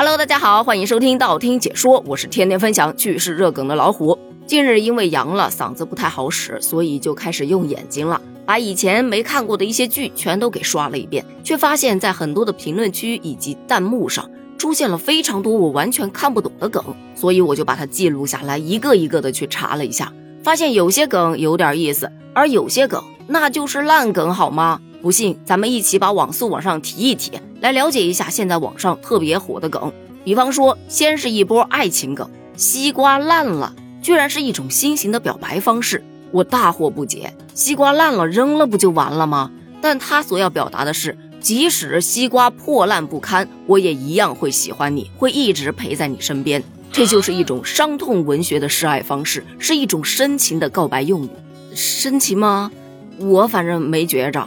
Hello，大家好，欢迎收听道听解说，我是天天分享趣事热梗的老虎。近日因为阳了，嗓子不太好使，所以就开始用眼睛了，把以前没看过的一些剧全都给刷了一遍，却发现，在很多的评论区以及弹幕上出现了非常多我完全看不懂的梗，所以我就把它记录下来，一个一个的去查了一下，发现有些梗有点意思，而有些梗那就是烂梗，好吗？不信，咱们一起把网速往上提一提，来了解一下现在网上特别火的梗。比方说，先是一波爱情梗，西瓜烂了，居然是一种新型的表白方式，我大惑不解。西瓜烂了，扔了不就完了吗？但他所要表达的是，即使西瓜破烂不堪，我也一样会喜欢你，会一直陪在你身边。这就是一种伤痛文学的示爱方式，是一种深情的告白用语。深情吗？我反正没觉着。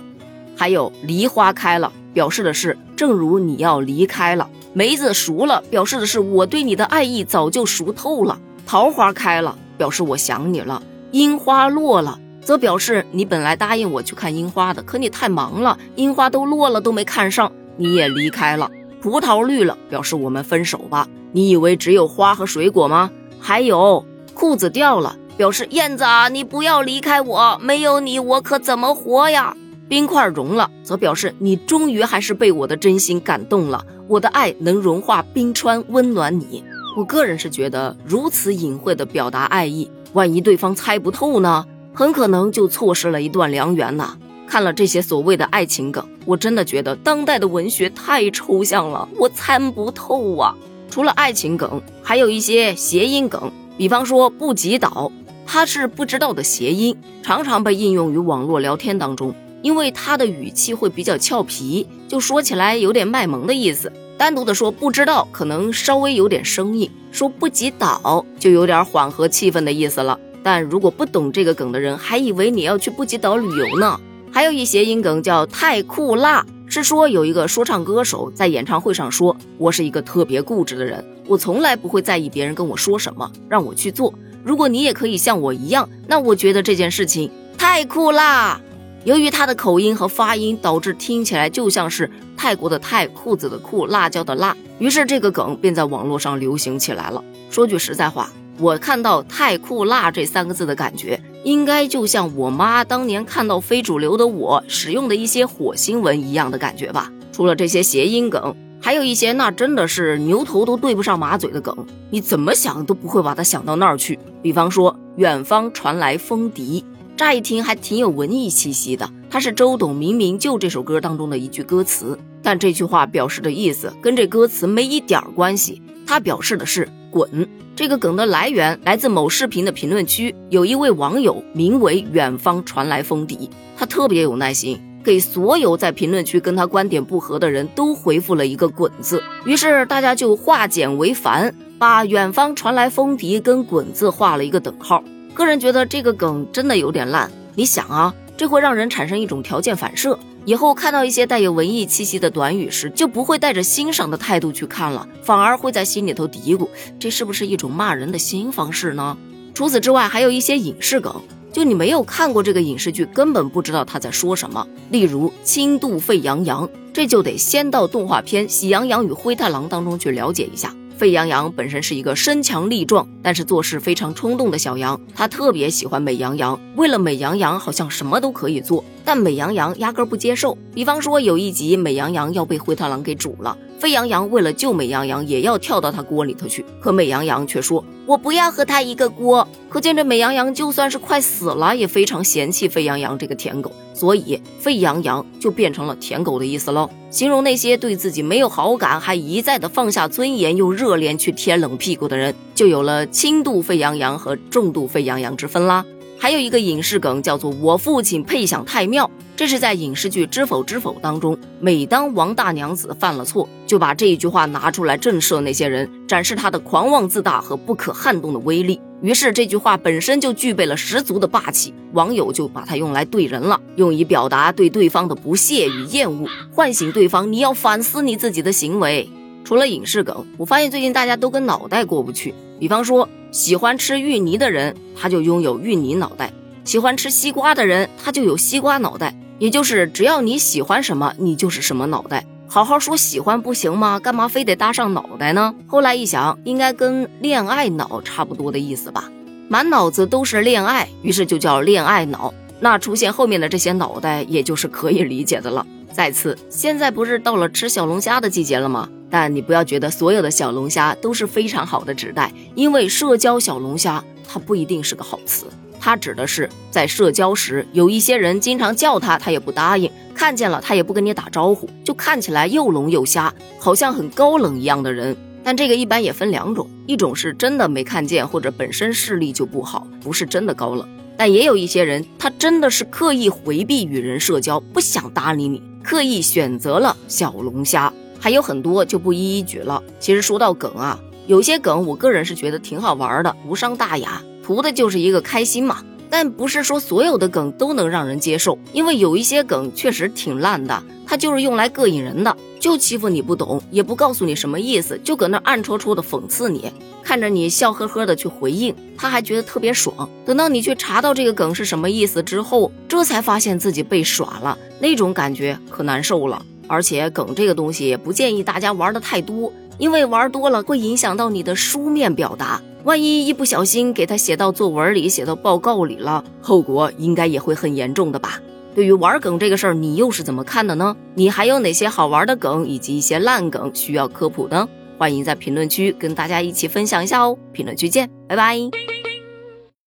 还有梨花开了，表示的是正如你要离开了；梅子熟了，表示的是我对你的爱意早就熟透了；桃花开了，表示我想你了；樱花落了，则表示你本来答应我去看樱花的，可你太忙了，樱花都落了都没看上，你也离开了；葡萄绿了，表示我们分手吧。你以为只有花和水果吗？还有裤子掉了，表示燕子啊，你不要离开我，没有你我可怎么活呀？冰块融了，则表示你终于还是被我的真心感动了。我的爱能融化冰川，温暖你。我个人是觉得，如此隐晦的表达爱意，万一对方猜不透呢？很可能就错失了一段良缘呐。看了这些所谓的爱情梗，我真的觉得当代的文学太抽象了，我参不透啊。除了爱情梗，还有一些谐音梗，比方说“不及岛”，它是不知道的谐音，常常被应用于网络聊天当中。因为他的语气会比较俏皮，就说起来有点卖萌的意思。单独的说不知道，可能稍微有点生硬；说不及岛，就有点缓和气氛的意思了。但如果不懂这个梗的人，还以为你要去不及岛旅游呢。还有一谐音梗叫太酷辣，是说有一个说唱歌手在演唱会上说：“我是一个特别固执的人，我从来不会在意别人跟我说什么，让我去做。如果你也可以像我一样，那我觉得这件事情太酷啦。”由于他的口音和发音，导致听起来就像是泰国的泰、裤子的裤、辣椒的辣，于是这个梗便在网络上流行起来了。说句实在话，我看到“太酷辣”这三个字的感觉，应该就像我妈当年看到非主流的我使用的一些火星文一样的感觉吧。除了这些谐音梗，还有一些那真的是牛头都对不上马嘴的梗，你怎么想都不会把它想到那儿去。比方说，远方传来风笛。乍一听还挺有文艺气息的，它是周董《明明就》这首歌当中的一句歌词，但这句话表示的意思跟这歌词没一点关系。它表示的是滚。这个梗的来源来自某视频的评论区，有一位网友名为“远方传来风笛”，他特别有耐心，给所有在评论区跟他观点不合的人都回复了一个“滚”字。于是大家就化简为繁，把“远方传来风笛”跟“滚”字画了一个等号。个人觉得这个梗真的有点烂。你想啊，这会让人产生一种条件反射，以后看到一些带有文艺气息的短语时，就不会带着欣赏的态度去看了，反而会在心里头嘀咕：这是不是一种骂人的新方式呢？除此之外，还有一些影视梗，就你没有看过这个影视剧，根本不知道他在说什么。例如“轻度沸羊羊”，这就得先到动画片《喜羊羊与灰太狼》当中去了解一下。沸羊羊本身是一个身强力壮，但是做事非常冲动的小羊。他特别喜欢美羊羊，为了美羊羊，好像什么都可以做。但美羊羊压根不接受。比方说，有一集美羊羊要被灰太狼给煮了，沸羊羊为了救美羊羊，也要跳到他锅里头去，可美羊羊却说：“我不要和他一个锅。”可见这美羊羊就算是快死了，也非常嫌弃沸羊羊这个舔狗。所以，沸羊羊就变成了舔狗的意思喽，形容那些对自己没有好感，还一再的放下尊严，用热脸去贴冷屁股的人，就有了轻度沸羊羊和重度沸羊羊之分啦。还有一个影视梗叫做“我父亲配享太庙”，这是在影视剧《知否知否》当中，每当王大娘子犯了错，就把这一句话拿出来震慑那些人，展示他的狂妄自大和不可撼动的威力。于是这句话本身就具备了十足的霸气，网友就把它用来对人了，用以表达对对方的不屑与厌恶，唤醒对方你要反思你自己的行为。除了影视梗，我发现最近大家都跟脑袋过不去。比方说，喜欢吃芋泥的人，他就拥有芋泥脑袋；喜欢吃西瓜的人，他就有西瓜脑袋。也就是只要你喜欢什么，你就是什么脑袋。好好说喜欢不行吗？干嘛非得搭上脑袋呢？后来一想，应该跟恋爱脑差不多的意思吧。满脑子都是恋爱，于是就叫恋爱脑。那出现后面的这些脑袋，也就是可以理解的了。再次，现在不是到了吃小龙虾的季节了吗？但你不要觉得所有的小龙虾都是非常好的指代，因为社交小龙虾它不一定是个好词。它指的是在社交时，有一些人经常叫他，他也不答应；看见了他也不跟你打招呼，就看起来又聋又瞎，好像很高冷一样的人。但这个一般也分两种，一种是真的没看见，或者本身视力就不好，不是真的高冷；但也有一些人，他真的是刻意回避与人社交，不想搭理你，刻意选择了小龙虾。还有很多就不一一举了。其实说到梗啊，有些梗我个人是觉得挺好玩的，无伤大雅。图的就是一个开心嘛，但不是说所有的梗都能让人接受，因为有一些梗确实挺烂的，它就是用来膈应人的，就欺负你不懂，也不告诉你什么意思，就搁那暗戳戳的讽刺你，看着你笑呵呵的去回应，他还觉得特别爽。等到你去查到这个梗是什么意思之后，这才发现自己被耍了，那种感觉可难受了。而且梗这个东西也不建议大家玩的太多，因为玩多了会影响到你的书面表达。万一一不小心给他写到作文里、写到报告里了，后果应该也会很严重的吧？对于玩梗这个事儿，你又是怎么看的呢？你还有哪些好玩的梗以及一些烂梗需要科普呢？欢迎在评论区跟大家一起分享一下哦！评论区见，拜拜。